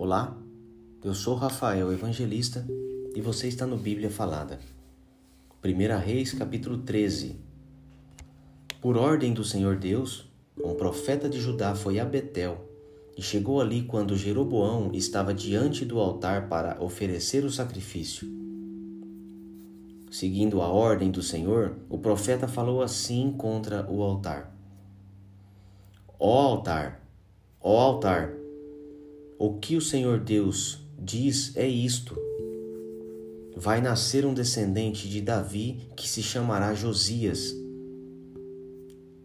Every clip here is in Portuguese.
Olá, eu sou Rafael Evangelista e você está no Bíblia Falada. 1 Reis, capítulo 13. Por ordem do Senhor Deus, um profeta de Judá foi a Betel e chegou ali quando Jeroboão estava diante do altar para oferecer o sacrifício. Seguindo a ordem do Senhor, o profeta falou assim contra o altar: Ó altar, ó altar, o que o Senhor Deus diz é isto: Vai nascer um descendente de Davi que se chamará Josias.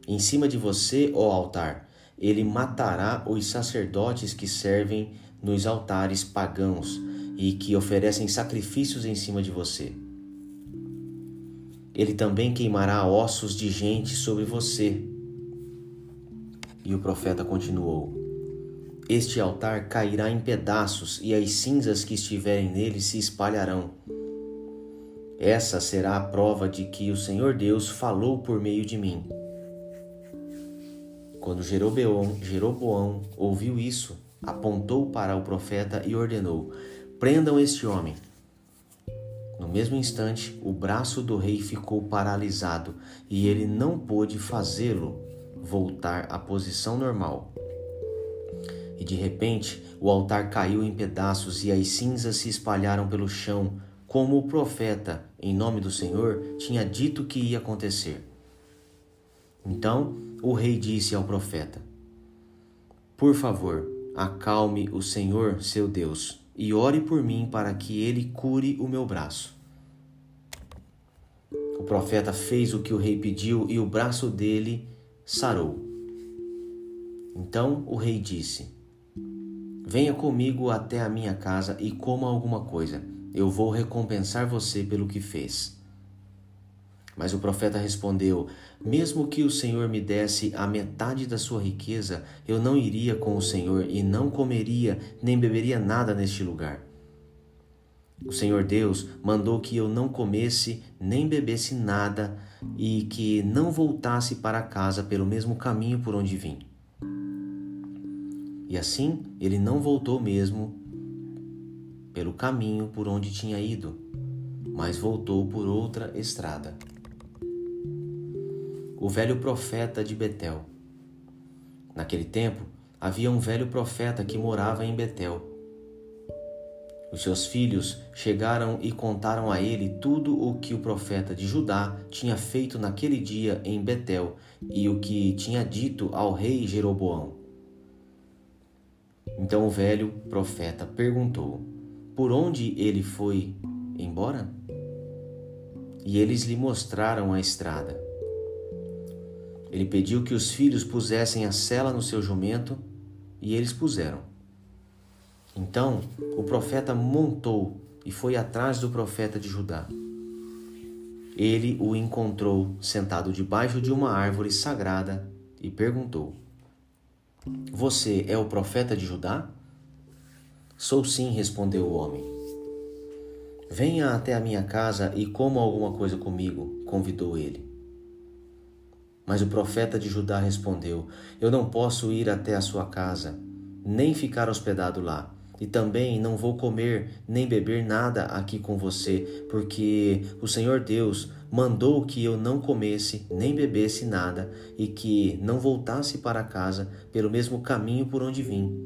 Em cima de você, ó altar, ele matará os sacerdotes que servem nos altares pagãos e que oferecem sacrifícios em cima de você. Ele também queimará ossos de gente sobre você. E o profeta continuou: este altar cairá em pedaços e as cinzas que estiverem nele se espalharão. Essa será a prova de que o Senhor Deus falou por meio de mim. Quando Jeroboão, Jeroboão ouviu isso, apontou para o profeta e ordenou: Prendam este homem. No mesmo instante, o braço do rei ficou paralisado e ele não pôde fazê-lo voltar à posição normal. E de repente o altar caiu em pedaços e as cinzas se espalharam pelo chão, como o profeta, em nome do Senhor, tinha dito que ia acontecer. Então o rei disse ao profeta: Por favor, acalme o Senhor, seu Deus, e ore por mim para que ele cure o meu braço. O profeta fez o que o rei pediu e o braço dele sarou. Então o rei disse: Venha comigo até a minha casa e coma alguma coisa. Eu vou recompensar você pelo que fez. Mas o profeta respondeu: Mesmo que o Senhor me desse a metade da sua riqueza, eu não iria com o Senhor e não comeria nem beberia nada neste lugar. O Senhor Deus mandou que eu não comesse nem bebesse nada e que não voltasse para casa pelo mesmo caminho por onde vim. E assim ele não voltou mesmo pelo caminho por onde tinha ido, mas voltou por outra estrada. O velho profeta de Betel. Naquele tempo, havia um velho profeta que morava em Betel. Os seus filhos chegaram e contaram a ele tudo o que o profeta de Judá tinha feito naquele dia em Betel e o que tinha dito ao rei Jeroboão. Então o velho profeta perguntou: Por onde ele foi embora? E eles lhe mostraram a estrada. Ele pediu que os filhos pusessem a sela no seu jumento, e eles puseram. Então o profeta montou e foi atrás do profeta de Judá. Ele o encontrou sentado debaixo de uma árvore sagrada e perguntou: você é o profeta de Judá? Sou sim, respondeu o homem. Venha até a minha casa e coma alguma coisa comigo, convidou ele. Mas o profeta de Judá respondeu: Eu não posso ir até a sua casa, nem ficar hospedado lá. E também não vou comer nem beber nada aqui com você, porque o Senhor Deus mandou que eu não comesse nem bebesse nada e que não voltasse para casa pelo mesmo caminho por onde vim.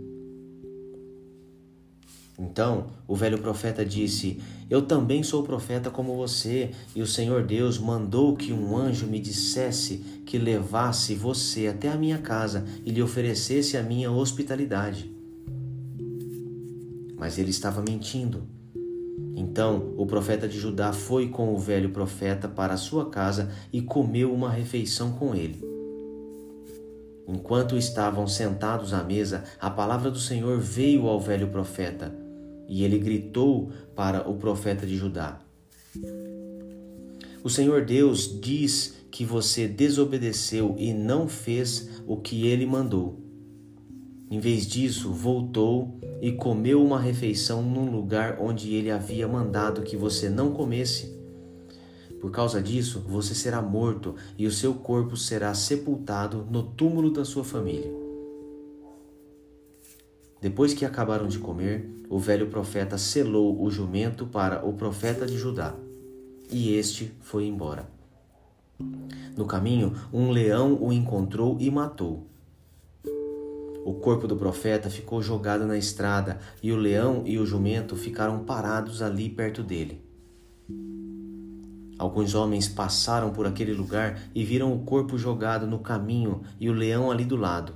Então o velho profeta disse: Eu também sou profeta como você, e o Senhor Deus mandou que um anjo me dissesse que levasse você até a minha casa e lhe oferecesse a minha hospitalidade. Mas ele estava mentindo então o profeta de Judá foi com o velho profeta para a sua casa e comeu uma refeição com ele. Enquanto estavam sentados à mesa, a palavra do Senhor veio ao velho profeta, e ele gritou para o profeta de Judá: O Senhor Deus diz que você desobedeceu e não fez o que ele mandou. Em vez disso, voltou e comeu uma refeição num lugar onde ele havia mandado que você não comesse. Por causa disso, você será morto e o seu corpo será sepultado no túmulo da sua família. Depois que acabaram de comer, o velho profeta selou o jumento para o profeta de Judá, e este foi embora. No caminho, um leão o encontrou e matou. O corpo do profeta ficou jogado na estrada e o leão e o jumento ficaram parados ali perto dele. Alguns homens passaram por aquele lugar e viram o corpo jogado no caminho e o leão ali do lado.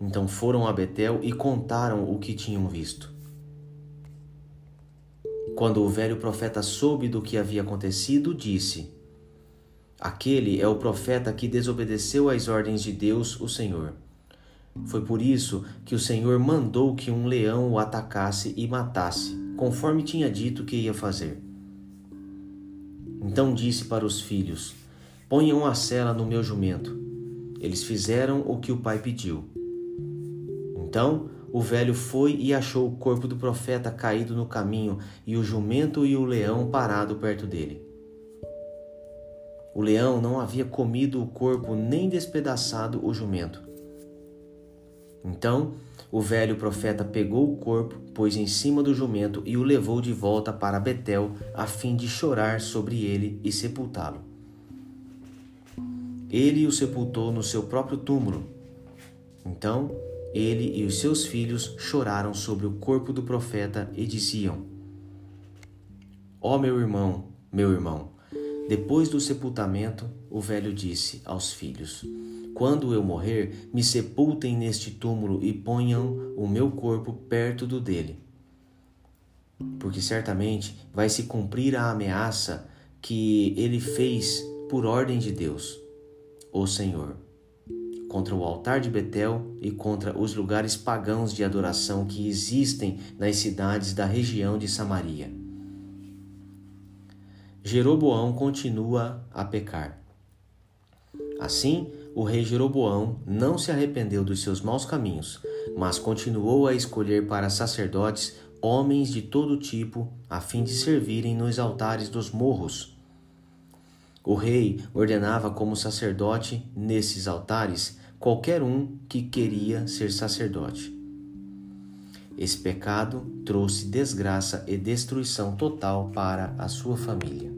Então foram a Betel e contaram o que tinham visto. Quando o velho profeta soube do que havia acontecido, disse: Aquele é o profeta que desobedeceu às ordens de Deus, o Senhor. Foi por isso que o Senhor mandou que um leão o atacasse e matasse, conforme tinha dito que ia fazer. Então disse para os filhos: Ponham a sela no meu jumento. Eles fizeram o que o pai pediu. Então o velho foi e achou o corpo do profeta caído no caminho e o jumento e o leão parado perto dele. O leão não havia comido o corpo nem despedaçado o jumento. Então o velho profeta pegou o corpo, pôs em cima do jumento e o levou de volta para Betel, a fim de chorar sobre ele e sepultá-lo. Ele o sepultou no seu próprio túmulo. Então ele e os seus filhos choraram sobre o corpo do profeta e diziam: Ó oh, meu irmão, meu irmão. Depois do sepultamento, o velho disse aos filhos: quando eu morrer, me sepultem neste túmulo e ponham o meu corpo perto do dele. Porque certamente vai se cumprir a ameaça que ele fez por ordem de Deus, o Senhor, contra o altar de Betel e contra os lugares pagãos de adoração que existem nas cidades da região de Samaria. Jeroboão continua a pecar. Assim, o rei Jeroboão não se arrependeu dos seus maus caminhos, mas continuou a escolher para sacerdotes homens de todo tipo, a fim de servirem nos altares dos morros. O rei ordenava como sacerdote nesses altares qualquer um que queria ser sacerdote. Esse pecado trouxe desgraça e destruição total para a sua família.